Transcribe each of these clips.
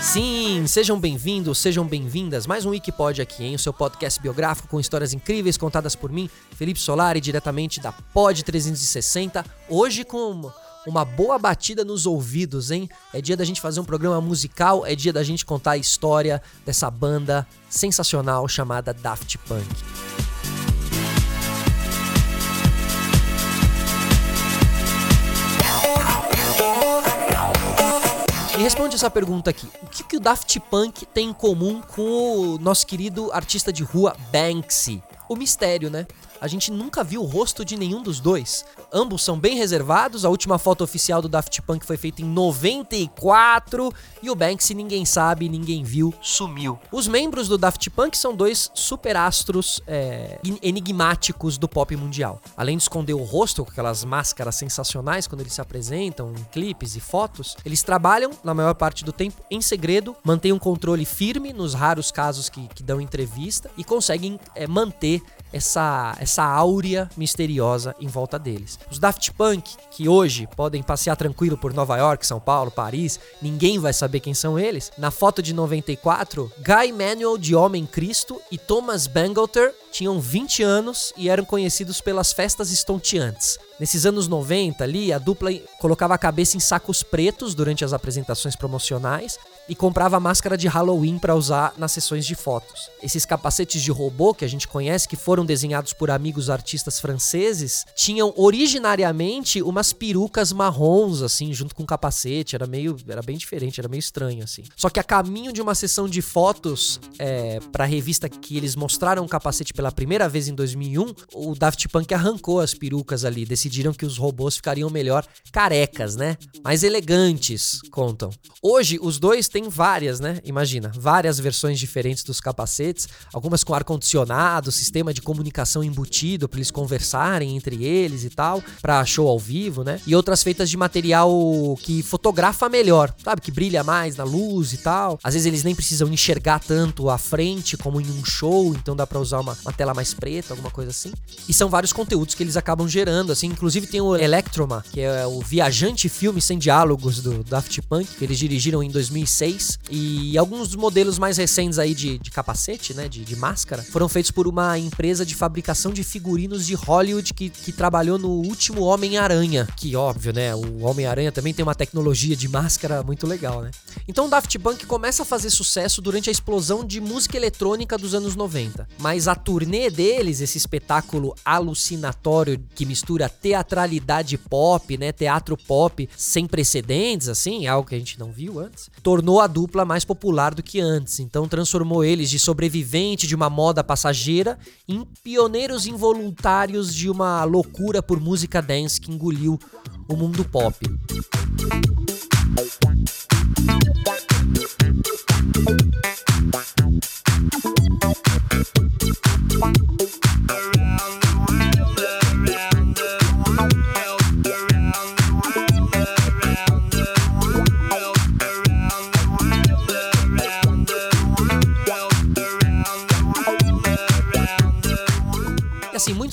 Sim, sejam bem-vindos, sejam bem-vindas. Mais um Wikipod aqui, hein? O seu podcast biográfico com histórias incríveis contadas por mim, Felipe Solari, diretamente da Pod 360. Hoje com uma boa batida nos ouvidos, hein? É dia da gente fazer um programa musical, é dia da gente contar a história dessa banda sensacional chamada Daft Punk. Me responde essa pergunta aqui. O que, que o Daft Punk tem em comum com o nosso querido artista de rua Banksy? O mistério, né? A gente nunca viu o rosto de nenhum dos dois. Ambos são bem reservados. A última foto oficial do Daft Punk foi feita em 94 e o Banksy ninguém sabe, ninguém viu, sumiu. Os membros do Daft Punk são dois superastros é, enigmáticos do pop mundial. Além de esconder o rosto com aquelas máscaras sensacionais quando eles se apresentam em clipes e fotos, eles trabalham na maior parte do tempo em segredo, mantêm um controle firme nos raros casos que, que dão entrevista e conseguem é, manter essa, essa áurea misteriosa em volta deles. Os Daft Punk, que hoje podem passear tranquilo por Nova York, São Paulo, Paris, ninguém vai saber quem são eles. Na foto de 94, Guy Manuel de Homem Cristo e Thomas Bangalter tinham 20 anos e eram conhecidos pelas festas estonteantes. Nesses anos 90 ali, a dupla colocava a cabeça em sacos pretos durante as apresentações promocionais e comprava máscara de Halloween para usar nas sessões de fotos. Esses capacetes de robô que a gente conhece, que foram desenhados por amigos artistas franceses, tinham originariamente umas perucas marrons assim, junto com o capacete, era meio, era bem diferente, era meio estranho assim. Só que a caminho de uma sessão de fotos é, para a revista que eles mostraram o capacete pela primeira vez em 2001, o Daft Punk arrancou as perucas ali, decidiram que os robôs ficariam melhor carecas, né? Mais elegantes, contam. Hoje os dois têm várias, né? Imagina, várias versões diferentes dos capacetes, algumas com ar condicionado, sistema de comunicação embutido para eles conversarem entre eles e tal, para show ao vivo, né? E outras feitas de material que fotografa melhor, sabe? Que brilha mais na luz e tal. Às vezes eles nem precisam enxergar tanto à frente como em um show, então dá para usar uma, uma tela mais preta, alguma coisa assim. E são vários conteúdos que eles acabam gerando, assim. Inclusive tem o Electroma, que é o viajante filme sem diálogos do Daft Punk, que eles dirigiram em 2006. E alguns dos modelos mais recentes aí de, de capacete, né, de, de, máscara, foram feitos por uma empresa de fabricação de figurinos de Hollywood que, que trabalhou no último Homem-Aranha. Que óbvio, né, o Homem-Aranha também tem uma tecnologia de máscara muito legal, né. Então o Daft Punk começa a fazer sucesso durante a explosão de música eletrônica dos anos 90. Mas a turnê deles, esse espetáculo alucinatório que mistura teatralidade pop, né, teatro pop sem precedentes, assim, algo que a gente não viu antes, tornou a dupla mais popular do que antes. Então transformou eles de sobrevivente de uma moda passageira em pioneiros involuntários de uma loucura por música dance que engoliu o mundo pop.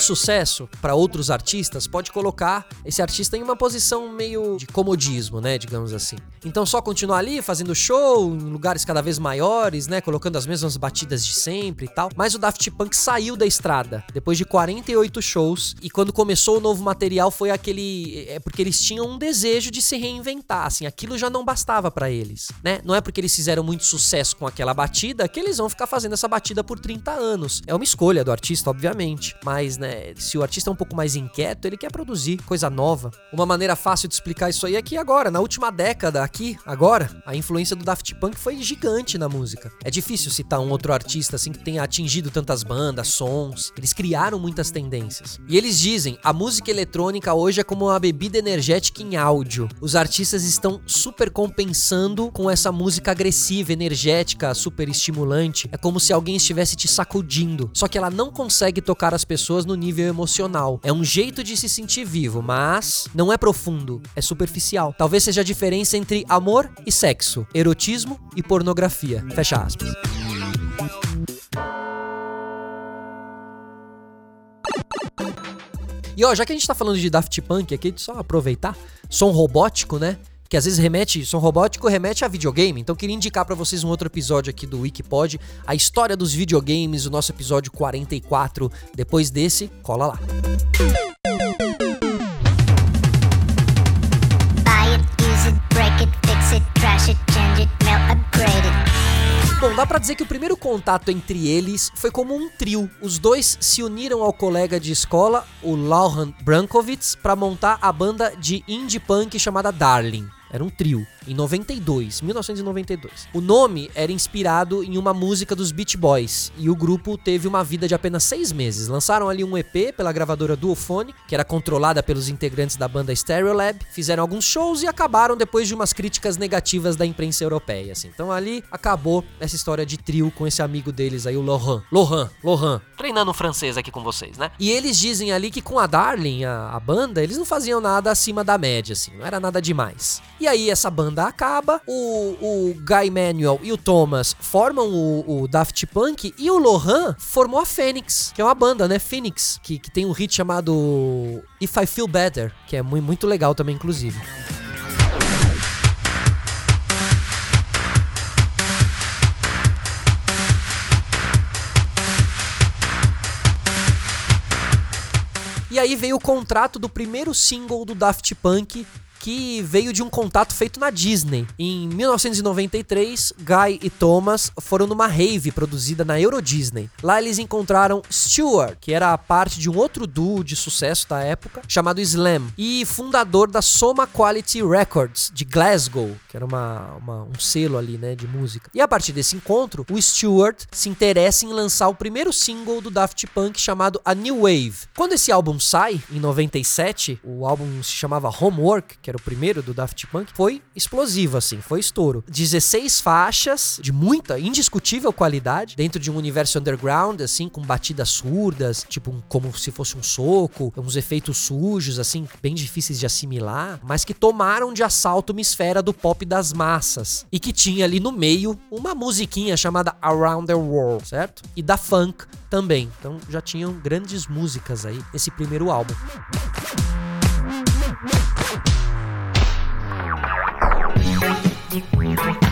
Sucesso para outros artistas pode colocar esse artista em uma posição meio de comodismo, né, digamos assim. Então só continuar ali fazendo show em lugares cada vez maiores, né, colocando as mesmas batidas de sempre e tal. Mas o Daft Punk saiu da estrada depois de 48 shows e quando começou o novo material foi aquele é porque eles tinham um desejo de se reinventar, assim, aquilo já não bastava para eles, né? Não é porque eles fizeram muito sucesso com aquela batida que eles vão ficar fazendo essa batida por 30 anos. É uma escolha do artista, obviamente, mas né, se o artista é um pouco mais inquieto, ele quer produzir coisa nova. Uma maneira fácil de explicar isso aí é que agora, na última década, aqui, agora, a influência do Daft Punk foi gigante na música. É difícil citar um outro artista assim que tenha atingido tantas bandas, sons. Eles criaram muitas tendências. E eles dizem: a música eletrônica hoje é como uma bebida energética em áudio. Os artistas estão super compensando com essa música agressiva, energética, super estimulante. É como se alguém estivesse te sacudindo. Só que ela não consegue tocar as pessoas no nível nível emocional. É um jeito de se sentir vivo, mas não é profundo, é superficial. Talvez seja a diferença entre amor e sexo, erotismo e pornografia. Fecha aspas. E ó, já que a gente tá falando de Daft Punk aqui, só aproveitar, som robótico, né? Que às vezes remete, som robótico remete a videogame. Então queria indicar pra vocês um outro episódio aqui do Wikipod, a história dos videogames, o nosso episódio 44. Depois desse, cola lá. Bom, dá pra dizer que o primeiro contato entre eles foi como um trio. Os dois se uniram ao colega de escola, o Lauren Brankovitz, pra montar a banda de indie punk chamada Darling. Era um trio, em 92, 1992. O nome era inspirado em uma música dos Beach Boys e o grupo teve uma vida de apenas seis meses. Lançaram ali um EP pela gravadora Duophone, que era controlada pelos integrantes da banda Stereolab, fizeram alguns shows e acabaram depois de umas críticas negativas da imprensa europeia. Assim. Então ali acabou essa história de trio com esse amigo deles aí, o Lohan. Lohan, Lohan. Treinando francês aqui com vocês, né? E eles dizem ali que com a Darling, a, a banda, eles não faziam nada acima da média, assim, não era nada demais. E aí essa banda acaba, o, o Guy Manuel e o Thomas formam o, o Daft Punk e o Lohan formou a Phoenix, que é uma banda, né? Phoenix, que, que tem um hit chamado If I Feel Better, que é muito, muito legal também, inclusive. E aí veio o contrato do primeiro single do Daft Punk, que veio de um contato feito na Disney. Em 1993, Guy e Thomas foram numa rave produzida na Euro Disney. Lá eles encontraram Stewart, que era parte de um outro duo de sucesso da época, chamado Slam, e fundador da Soma Quality Records, de Glasgow, que era uma, uma- um selo ali, né, de música. E a partir desse encontro, o Stewart se interessa em lançar o primeiro single do Daft Punk chamado A New Wave. Quando esse álbum sai, em 97, o álbum se chamava Homework, que era o primeiro do Daft Punk, foi explosivo, assim, foi estouro. 16 faixas de muita, indiscutível qualidade, dentro de um universo underground, assim, com batidas surdas, tipo, um- como se fosse um soco, uns efeitos sujos, assim, bem difíceis de assimilar, mas que tomaram de assalto uma esfera do pop das massas. E que tinha ali no meio uma musiquinha chamada Around the World, certo? E da funk também. Então já tinham grandes músicas aí nesse primeiro álbum. Thank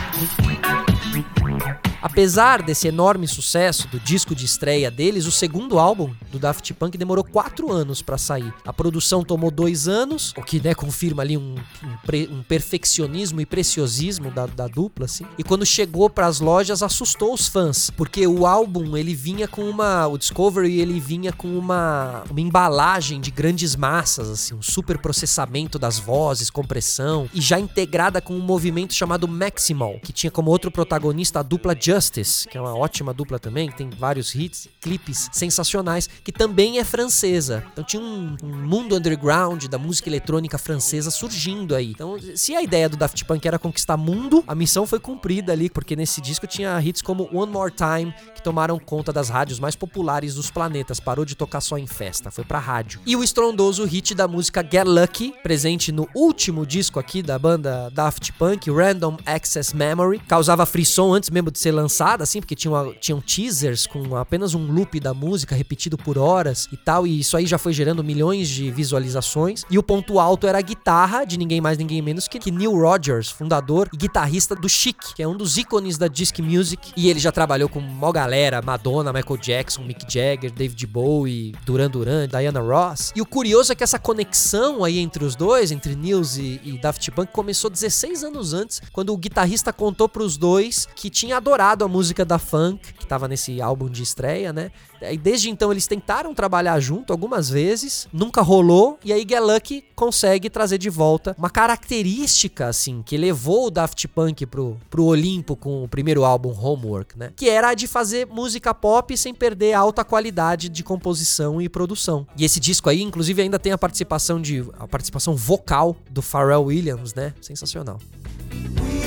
you. Apesar desse enorme sucesso do disco de estreia deles, o segundo álbum do Daft Punk demorou quatro anos pra sair. A produção tomou dois anos, o que né, confirma ali um, um pre- um perfeccionismo e preciosismo da, da dupla, assim. E quando chegou pras lojas, assustou os fãs, porque o álbum ele vinha com uma, o Discovery ele vinha com uma, uma embalagem de grandes massas, assim, um super processamento das vozes, compressão e já integrada com um movimento chamado Maximal, que tinha como outro protagonista a dupla Justice, que é uma ótima dupla também, que tem vários hits, clipes sensacionais, que também é francesa. Então tinha um, um mundo underground da música eletrônica francesa surgindo aí. Então, se a ideia do Daft Punk era conquistar mundo, a missão foi cumprida ali, porque nesse disco tinha hits como One More Time, que tomaram conta das rádios mais populares dos planetas, parou de tocar só em festa, foi pra rádio. E o estrondoso hit da música Get Lucky, presente no último disco aqui da banda Daft Punk, Random Access Memory, causava frisson antes mesmo de ser lançada, assim, porque tinha uma- tinham teasers com apenas um loop da música repetido por horas e tal, e isso aí já foi gerando milhões de visualizações. E o ponto alto era a guitarra de ninguém mais, ninguém menos que, que Neil Rogers, fundador e guitarrista do Chic, que é um dos ícones da disc music, e ele já trabalhou com mó galera, Madonna, Michael Jackson, Mick Jagger, David Bowie, Duran Duran, Diana Ross. E o curioso é que essa conexão aí entre os dois, entre Nils e, e Daft Punk, começou 16 anos antes, quando o guitarrista contou pros dois que tinha adorado a música da funk, que tava nesse álbum de estreia, né? E desde então eles tentaram trabalhar junto algumas vezes, nunca rolou, e aí Get Lucky consegue trazer de volta uma característica, assim, que levou o Daft Punk pro, pro Olimpo com o primeiro álbum Homework, né? Que era a de fazer música pop sem perder a alta qualidade de composição e produção. E esse disco aí, inclusive, ainda tem a participação de a participação vocal do Pharrell Williams, né? Sensacional. We've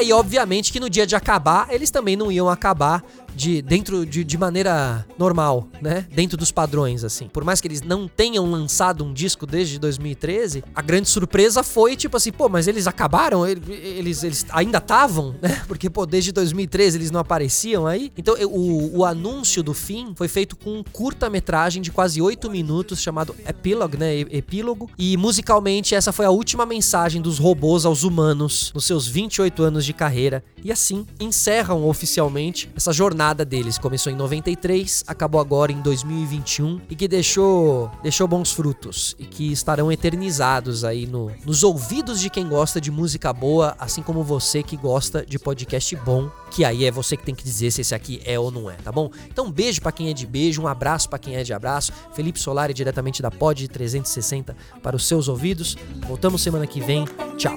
aí, obviamente, que no dia de acabar, eles também não iam acabar de dentro de, de maneira normal, né? Dentro dos padrões, assim. Por mais que eles não tenham lançado um disco desde 2013, a grande surpresa foi tipo assim, pô, mas eles acabaram? Eles, eles ainda estavam, né? Porque, pô, desde 2013 eles não apareciam aí. Então, o, o anúncio do fim foi feito com um curta-metragem de quase 8 minutos chamado Epilogue, né? Epílogo. E musicalmente, essa foi a última mensagem dos robôs aos humanos nos seus 28 anos de carreira. E assim encerram oficialmente essa jornada jornada deles começou em 93, acabou agora em 2021 e que deixou, deixou bons frutos e que estarão eternizados aí no, nos ouvidos de quem gosta de música boa, assim como você que gosta de podcast bom, que aí é você que tem que dizer se esse aqui é ou não é, tá bom? Então um beijo para quem é de beijo, um abraço para quem é de abraço. Felipe Solari diretamente da Pod 360 para os seus ouvidos. Voltamos semana que vem. Tchau.